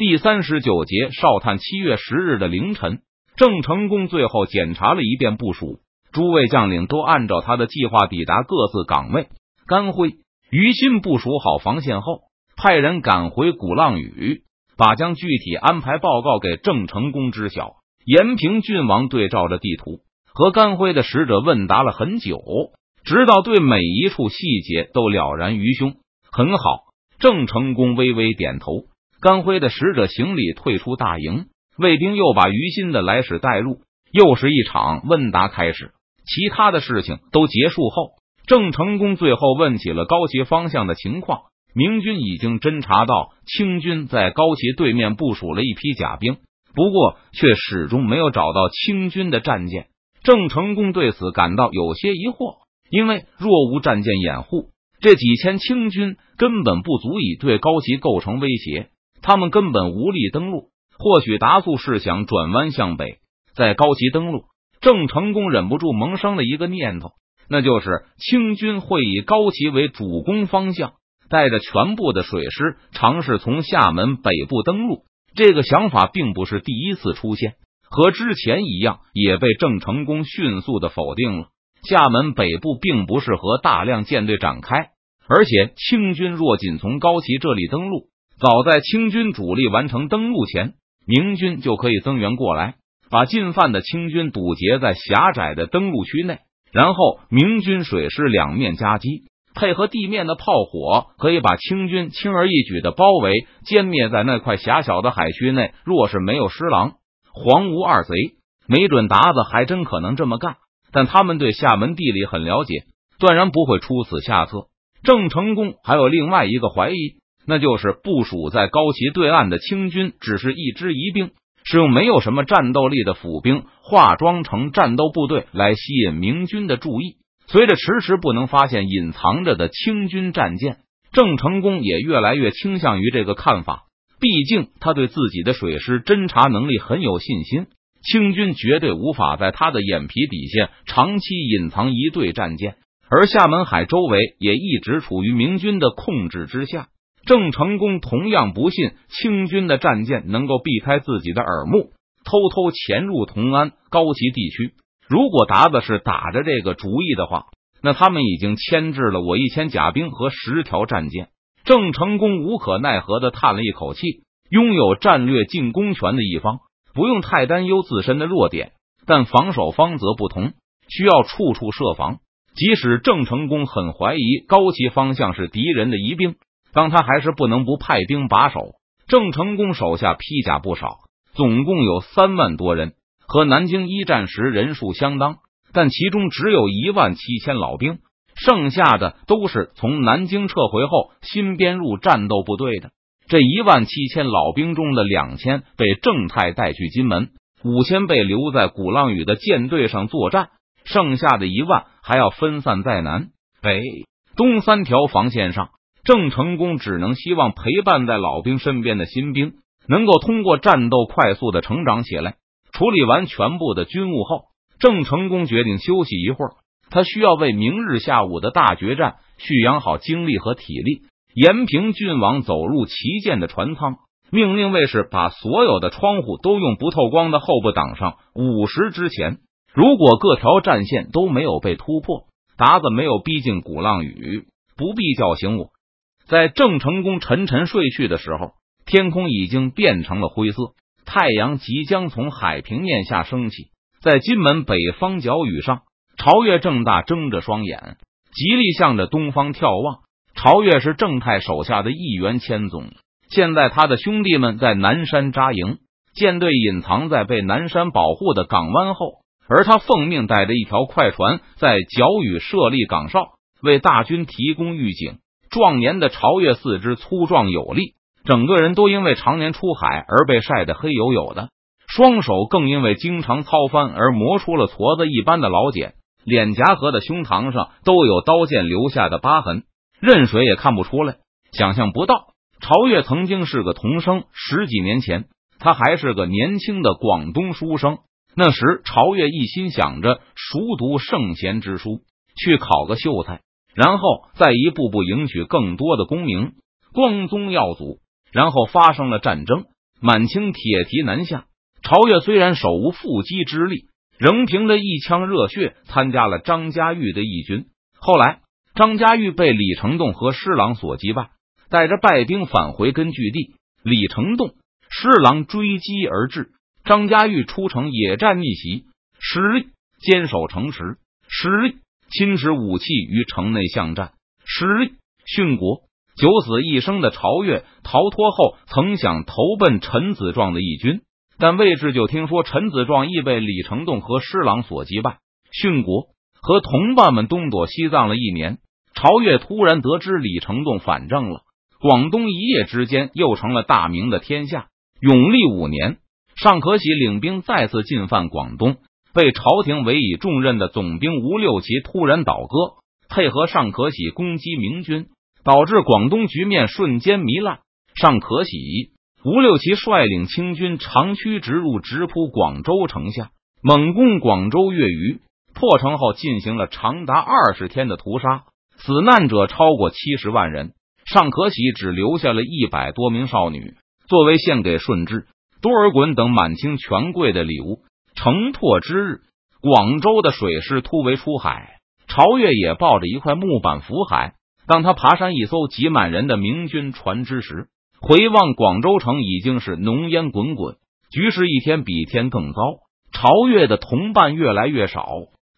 第三十九节，少探七月十日的凌晨，郑成功最后检查了一遍部署，诸位将领都按照他的计划抵达各自岗位。甘辉、于心部署好防线后，派人赶回鼓浪屿，把将具体安排报告给郑成功知晓。延平郡王对照着地图，和甘辉的使者问答了很久，直到对每一处细节都了然于胸。很好，郑成功微微点头。甘辉的使者行礼退出大营，卫兵又把于心的来使带入，又是一场问答开始。其他的事情都结束后，郑成功最后问起了高旗方向的情况。明军已经侦察到清军在高旗对面部署了一批甲兵。不过，却始终没有找到清军的战舰。郑成功对此感到有些疑惑，因为若无战舰掩护，这几千清军根本不足以对高旗构成威胁，他们根本无力登陆。或许达速是想转弯向北，在高崎登陆。郑成功忍不住萌生了一个念头，那就是清军会以高崎为主攻方向，带着全部的水师，尝试从厦门北部登陆。这个想法并不是第一次出现，和之前一样，也被郑成功迅速的否定了。厦门北部并不适合大量舰队展开，而且清军若仅从高崎这里登陆，早在清军主力完成登陆前，明军就可以增援过来，把进犯的清军堵截在狭窄的登陆区内，然后明军水师两面夹击。配合地面的炮火，可以把清军轻而易举的包围歼灭在那块狭小的海区内。若是没有施琅、黄吴二贼，没准达子还真可能这么干。但他们对厦门地理很了解，断然不会出此下策。郑成功还有另外一个怀疑，那就是部署在高崎对岸的清军只是一支疑兵，是用没有什么战斗力的府兵化妆成战斗部队来吸引明军的注意。随着迟迟不能发现隐藏着的清军战舰，郑成功也越来越倾向于这个看法。毕竟他对自己的水师侦察能力很有信心，清军绝对无法在他的眼皮底下长期隐藏一队战舰。而厦门海周围也一直处于明军的控制之下。郑成功同样不信清军的战舰能够避开自己的耳目，偷偷潜入同安、高齐地区。如果达子是打着这个主意的话，那他们已经牵制了我一千甲兵和十条战舰。郑成功无可奈何的叹了一口气。拥有战略进攻权的一方不用太担忧自身的弱点，但防守方则不同，需要处处设防。即使郑成功很怀疑高齐方向是敌人的疑兵，当他还是不能不派兵把守。郑成功手下披甲不少，总共有三万多人。和南京一战时人数相当，但其中只有一万七千老兵，剩下的都是从南京撤回后新编入战斗部队的。这一万七千老兵中的两千被郑泰带去金门，五千被留在鼓浪屿的舰队上作战，剩下的一万还要分散在南北东三条防线上。郑成功只能希望陪伴在老兵身边的新兵能够通过战斗快速的成长起来。处理完全部的军务后，郑成功决定休息一会儿。他需要为明日下午的大决战蓄养好精力和体力。延平郡王走入旗舰的船舱，命令卫士把所有的窗户都用不透光的厚布挡上。午时之前，如果各条战线都没有被突破，达子没有逼近鼓浪屿，不必叫醒我。在郑成功沉沉睡去的时候，天空已经变成了灰色。太阳即将从海平面下升起，在金门北方角屿上，朝月正大睁着双眼，极力向着东方眺望。朝月是正太手下的一员千总，现在他的兄弟们在南山扎营，舰队隐藏在被南山保护的港湾后，而他奉命带着一条快船在角屿设立岗哨，为大军提供预警。壮年的朝月四肢粗壮有力。整个人都因为常年出海而被晒得黑黝黝的，双手更因为经常操翻而磨出了矬子一般的老茧，脸颊和的胸膛上都有刀剑留下的疤痕，任谁也看不出来。想象不到，朝月曾经是个童生，十几年前他还是个年轻的广东书生。那时，朝月一心想着熟读圣贤之书，去考个秀才，然后再一步步迎取更多的功名，光宗耀祖。然后发生了战争，满清铁蹄南下。朝越虽然手无缚鸡之力，仍凭着一腔热血参加了张家玉的义军。后来，张家玉被李成栋和施琅所击败，带着败兵返回根据地。李成栋、施琅追击而至，张家玉出城野战逆袭，失利，坚守城池，失利，侵蚀武器于城内巷战，失利，殉国。九死一生的朝越逃脱后，曾想投奔陈子壮的义军。但魏志就听说陈子壮亦被李成栋和施琅所击败，殉国，和同伴们东躲西藏了一年。朝越突然得知李成栋反正了，广东一夜之间又成了大明的天下。永历五年，尚可喜领兵再次进犯广东，被朝廷委以重任的总兵吴六奇突然倒戈，配合尚可喜攻击明军，导致广东局面瞬间糜烂。尚可喜。吴六奇率领清军长驱直入，直扑广州城下，猛攻广州月余。破城后，进行了长达二十天的屠杀，死难者超过七十万人。尚可喜只留下了一百多名少女，作为献给顺治、多尔衮等满清权贵的礼物。城破之日，广州的水师突围出海，朝越也抱着一块木板浮海。当他爬山一艘挤满人的明军船只时，回望广州城，已经是浓烟滚滚，局势一天比一天更糟。朝越的同伴越来越少，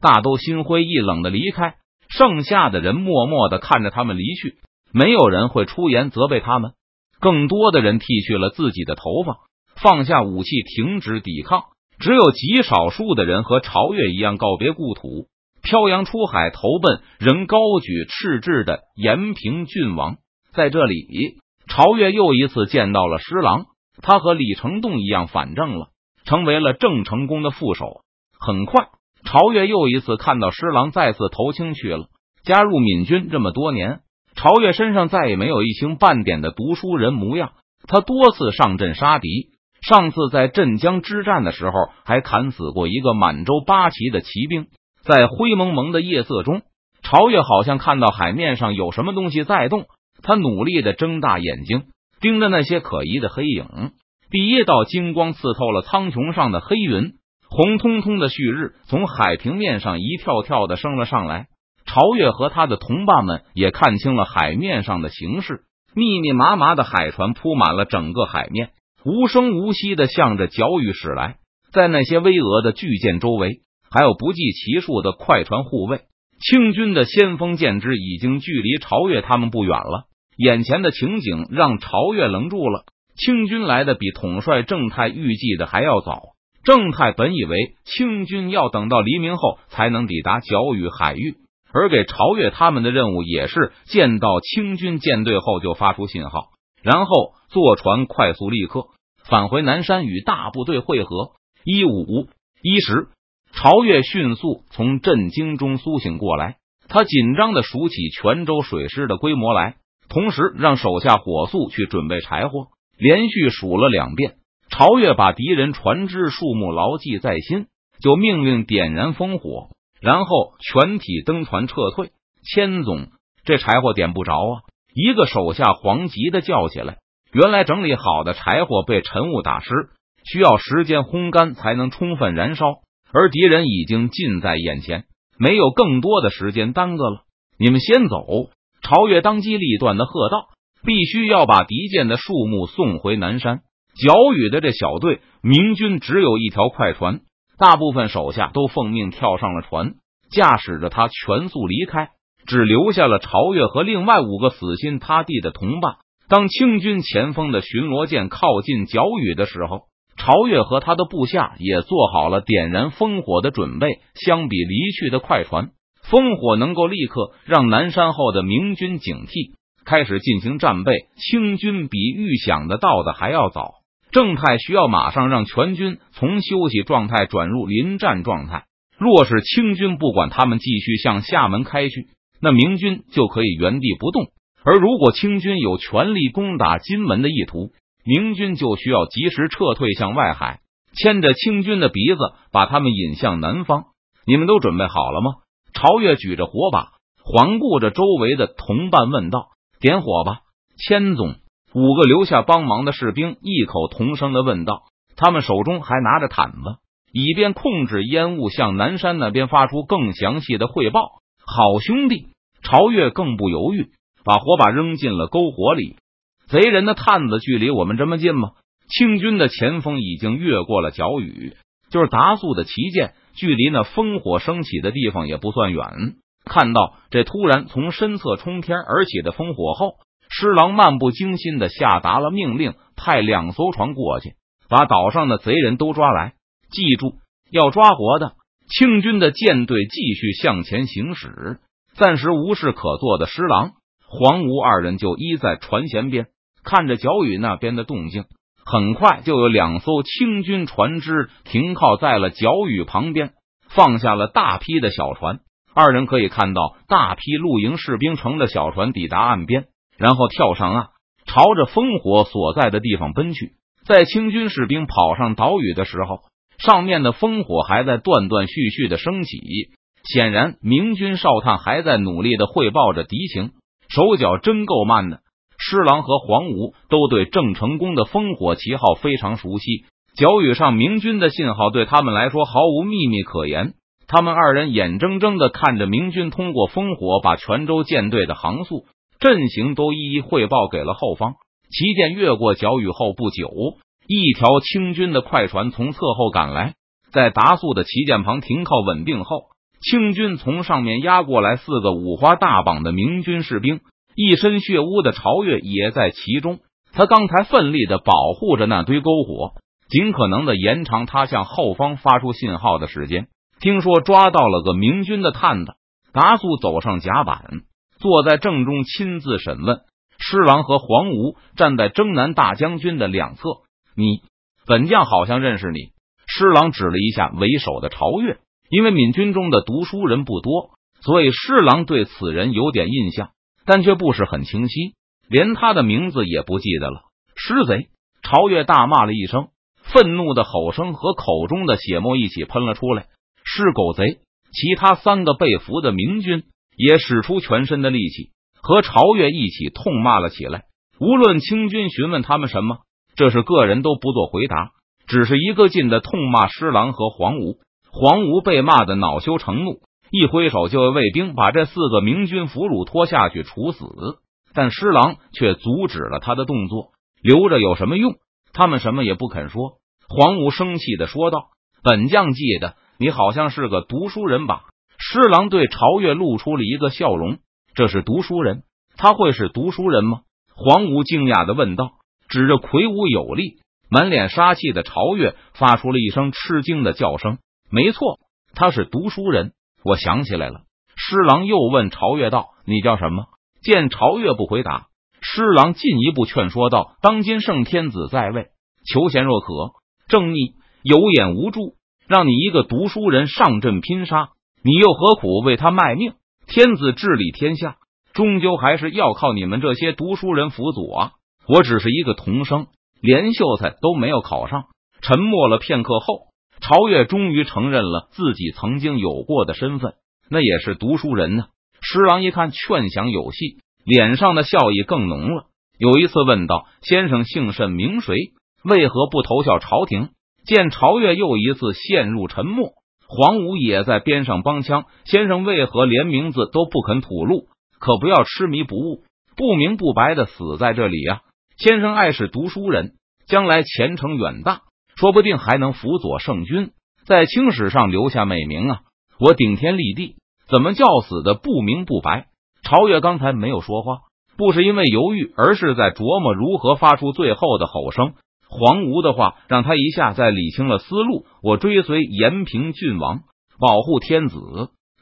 大都心灰意冷的离开，剩下的人默默的看着他们离去，没有人会出言责备他们。更多的人剃去了自己的头发，放下武器，停止抵抗。只有极少数的人和朝越一样告别故土，漂洋出海投奔仍高举赤志的延平郡王。在这里。朝越又一次见到了施琅，他和李成栋一样反正了，成为了郑成功的副手。很快，朝越又一次看到施琅再次投清去了。加入闽军这么多年，朝越身上再也没有一星半点的读书人模样。他多次上阵杀敌，上次在镇江之战的时候，还砍死过一个满洲八旗的骑兵。在灰蒙蒙的夜色中，朝越好像看到海面上有什么东西在动。他努力的睁大眼睛，盯着那些可疑的黑影。第一道金光刺透了苍穹上的黑云，红彤彤的旭日从海平面上一跳跳的升了上来。朝越和他的同伴们也看清了海面上的形势，密密麻麻的海船铺满了整个海面，无声无息的向着角屿驶来。在那些巍峨的巨舰周围，还有不计其数的快船护卫。清军的先锋舰只已经距离朝越他们不远了。眼前的情景让朝越愣住了。清军来的比统帅郑泰预计的还要早。郑泰本以为清军要等到黎明后才能抵达角屿海域，而给朝越他们的任务也是见到清军舰队后就发出信号，然后坐船快速立刻返回南山与大部队会合。一五一十。朝越迅速从震惊中苏醒过来，他紧张的数起泉州水师的规模来，同时让手下火速去准备柴火。连续数了两遍，朝越把敌人船只数目牢记在心，就命令点燃烽火，然后全体登船撤退。千总，这柴火点不着啊！一个手下黄急的叫起来。原来整理好的柴火被晨雾打湿，需要时间烘干才能充分燃烧。而敌人已经近在眼前，没有更多的时间耽搁了。你们先走！朝越当机立断的喝道：“必须要把敌舰的树木送回南山。”角屿的这小队，明军只有一条快船，大部分手下都奉命跳上了船，驾驶着他全速离开，只留下了朝越和另外五个死心塌地的同伴。当清军前锋的巡逻舰靠近角屿的时候。朝越和他的部下也做好了点燃烽火的准备。相比离去的快船，烽火能够立刻让南山后的明军警惕，开始进行战备。清军比预想的到的还要早。正太需要马上让全军从休息状态转入临战状态。若是清军不管他们继续向厦门开去，那明军就可以原地不动；而如果清军有全力攻打金门的意图，明军就需要及时撤退向外海，牵着清军的鼻子把他们引向南方。你们都准备好了吗？朝越举着火把，环顾着周围的同伴问道：“点火吧，千总！”五个留下帮忙的士兵异口同声的问道：“他们手中还拿着毯子，以便控制烟雾，向南山那边发出更详细的汇报。”好兄弟，朝月更不犹豫，把火把扔进了篝火里。贼人的探子距离我们这么近吗？清军的前锋已经越过了角屿，就是达速的旗舰，距离那烽火升起的地方也不算远。看到这突然从身侧冲天而起的烽火后，施琅漫不经心的下达了命令，派两艘船过去，把岛上的贼人都抓来。记住，要抓活的。清军的舰队继续向前行驶，暂时无事可做的施琅、黄吴二人就依在船舷边，看着角屿那边的动静。很快就有两艘清军船只停靠在了角屿旁边，放下了大批的小船。二人可以看到大批露营士兵乘着小船抵达岸边，然后跳上岸，朝着烽火所在的地方奔去。在清军士兵跑上岛屿的时候，上面的烽火还在断断续续的升起。显然，明军哨探还在努力的汇报着敌情，手脚真够慢的。施琅和黄吴都对郑成功的烽火旗号非常熟悉，角屿上明军的信号对他们来说毫无秘密可言。他们二人眼睁睁的看着明军通过烽火，把泉州舰队的航速、阵型都一一汇报给了后方。旗舰越过角屿后不久，一条清军的快船从侧后赶来，在达速的旗舰旁停靠稳定后，清军从上面压过来四个五花大绑的明军士兵。一身血污的朝月也在其中，他刚才奋力的保护着那堆篝火，尽可能的延长他向后方发出信号的时间。听说抓到了个明军的探子，达速走上甲板，坐在正中亲自审问。施琅和黄吴站在征南大将军的两侧。你本将好像认识你。施琅指了一下为首的朝月，因为闽军中的读书人不多，所以施琅对此人有点印象。但却不是很清晰，连他的名字也不记得了。尸贼！朝月大骂了一声，愤怒的吼声和口中的血沫一起喷了出来。是狗贼！其他三个被俘的明军也使出全身的力气，和朝月一起痛骂了起来。无论清军询问他们什么，这是个人都不做回答，只是一个劲的痛骂施琅和黄吴。黄吴被骂的恼羞成怒。一挥手，就为卫兵把这四个明军俘虏拖下去处死。但施琅却阻止了他的动作，留着有什么用？他们什么也不肯说。黄武生气的说道：“本将记得你好像是个读书人吧？”施琅对朝月露出了一个笑容：“这是读书人？他会是读书人吗？”黄武惊讶的问道，指着魁梧有力、满脸杀气的朝月，发出了一声吃惊的叫声：“没错，他是读书人。”我想起来了，施琅又问朝月道：“你叫什么？”见朝月不回答，施琅进一步劝说道：“当今圣天子在位，求贤若渴，正逆有眼无珠，让你一个读书人上阵拼杀，你又何苦为他卖命？天子治理天下，终究还是要靠你们这些读书人辅佐啊！我只是一个童生，连秀才都没有考上。”沉默了片刻后。朝月终于承认了自己曾经有过的身份，那也是读书人呢。施琅一看劝降有戏，脸上的笑意更浓了。有一次问道：“先生姓甚名谁？为何不投效朝廷？”见朝月又一次陷入沉默，黄武也在边上帮腔：“先生为何连名字都不肯吐露？可不要痴迷不悟，不明不白的死在这里呀！先生爱是读书人，将来前程远大。”说不定还能辅佐圣君，在青史上留下美名啊！我顶天立地，怎么叫死的不明不白？朝月刚才没有说话，不是因为犹豫，而是在琢磨如何发出最后的吼声。黄吴的话让他一下在理清了思路。我追随延平郡王，保护天子，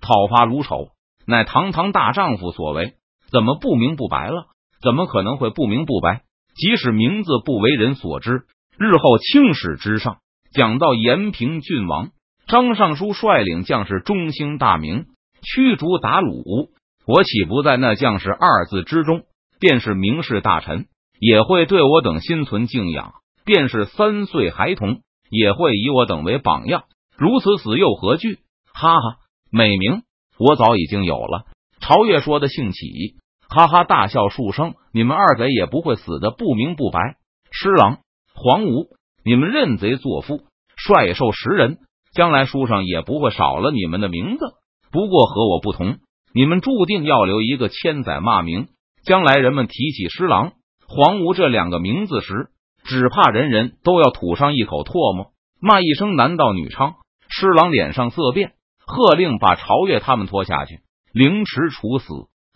讨伐卢丑，乃堂堂大丈夫所为，怎么不明不白了？怎么可能会不明不白？即使名字不为人所知。日后青史之上讲到延平郡王张尚书率领将士中兴大明，驱逐鞑虏，我岂不在那将士二字之中？便是名士大臣，也会对我等心存敬仰；便是三岁孩童，也会以我等为榜样。如此死又何惧？哈哈，美名我早已经有了。朝月说的兴起，哈哈大笑数声。你们二贼也不会死的不明不白。施琅、黄吴，你们认贼作父，率兽食人，将来书上也不会少了你们的名字。不过和我不同，你们注定要留一个千载骂名。将来人们提起施琅、黄吴这两个名字时，只怕人人都要吐上一口唾沫，骂一声男盗女娼。施琅脸上色变，喝令把朝越他们拖下去，凌迟处死。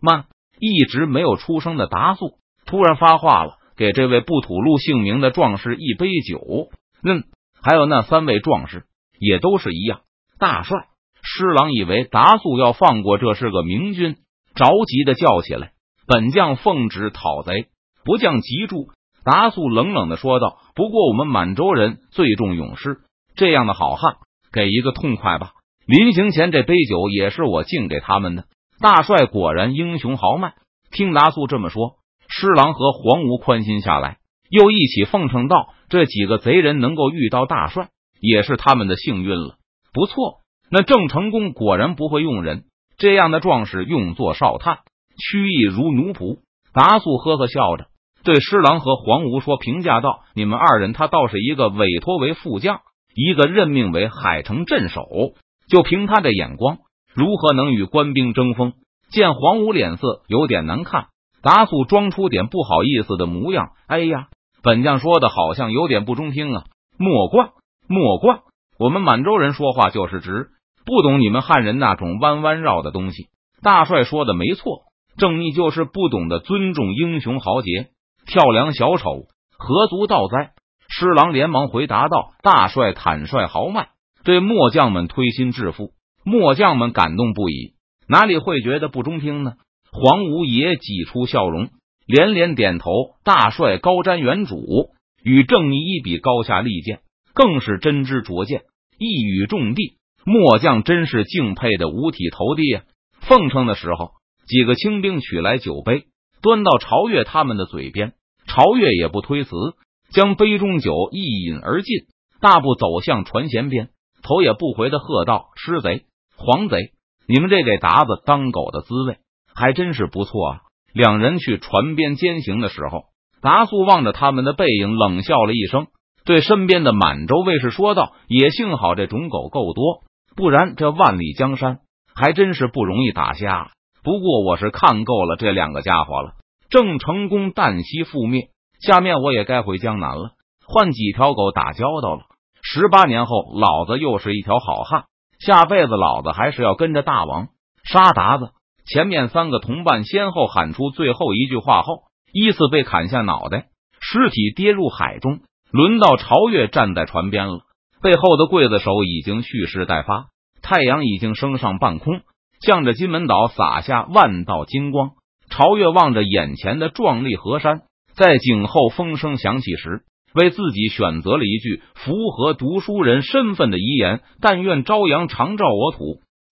慢，一直没有出声的达素突然发话了，给这位不吐露姓名的壮士一杯酒。嗯，还有那三位壮士也都是一样。大帅，施琅以为达素要放过这是个明君，着急的叫起来：“本将奉旨讨贼，不降急住。”达素冷冷的说道：“不过我们满洲人最重勇士，这样的好汉，给一个痛快吧。临行前这杯酒也是我敬给他们的。”大帅果然英雄豪迈。听达素这么说，施琅和黄吴宽心下来，又一起奉承道：“这几个贼人能够遇到大帅，也是他们的幸运了。不错，那郑成功果然不会用人，这样的壮士用作少探，曲意如奴仆。”达素呵呵笑着。对施琅和黄吴说：“评价道，你们二人，他倒是一个委托为副将，一个任命为海城镇守。就凭他的眼光，如何能与官兵争锋？”见黄吴脸色有点难看，达素装出点不好意思的模样。“哎呀，本将说的好像有点不中听啊！莫怪，莫怪，我们满洲人说话就是直，不懂你们汉人那种弯弯绕的东西。”大帅说的没错，正义就是不懂得尊重英雄豪杰。跳梁小丑何足道哉？施琅连忙回答道：“大帅坦率豪迈，对末将们推心置腹，末将们感动不已，哪里会觉得不中听呢？”黄无也挤出笑容，连连点头。大帅高瞻远瞩，与郑义一比高下立见，更是真知灼见，一语中的。末将真是敬佩的五体投地啊！奉承的时候，几个清兵取来酒杯，端到朝越他们的嘴边。朝越也不推辞，将杯中酒一饮而尽，大步走向船舷边，头也不回的喝道：“失贼、黄贼，你们这给达子当狗的滋味还真是不错啊！”两人去船边兼行的时候，达素望着他们的背影，冷笑了一声，对身边的满洲卫士说道：“也幸好这种狗够多，不然这万里江山还真是不容易打下。不过我是看够了这两个家伙了。”郑成功旦夕覆灭，下面我也该回江南了，换几条狗打交道了。十八年后，老子又是一条好汉，下辈子老子还是要跟着大王杀达子。前面三个同伴先后喊出最后一句话后，依次被砍下脑袋，尸体跌入海中。轮到曹越站在船边了，背后的刽子手已经蓄势待发，太阳已经升上半空，向着金门岛洒下万道金光。曹越望着眼前的壮丽河山，在颈后风声响起时，为自己选择了一句符合读书人身份的遗言：“但愿朝阳常照我土。”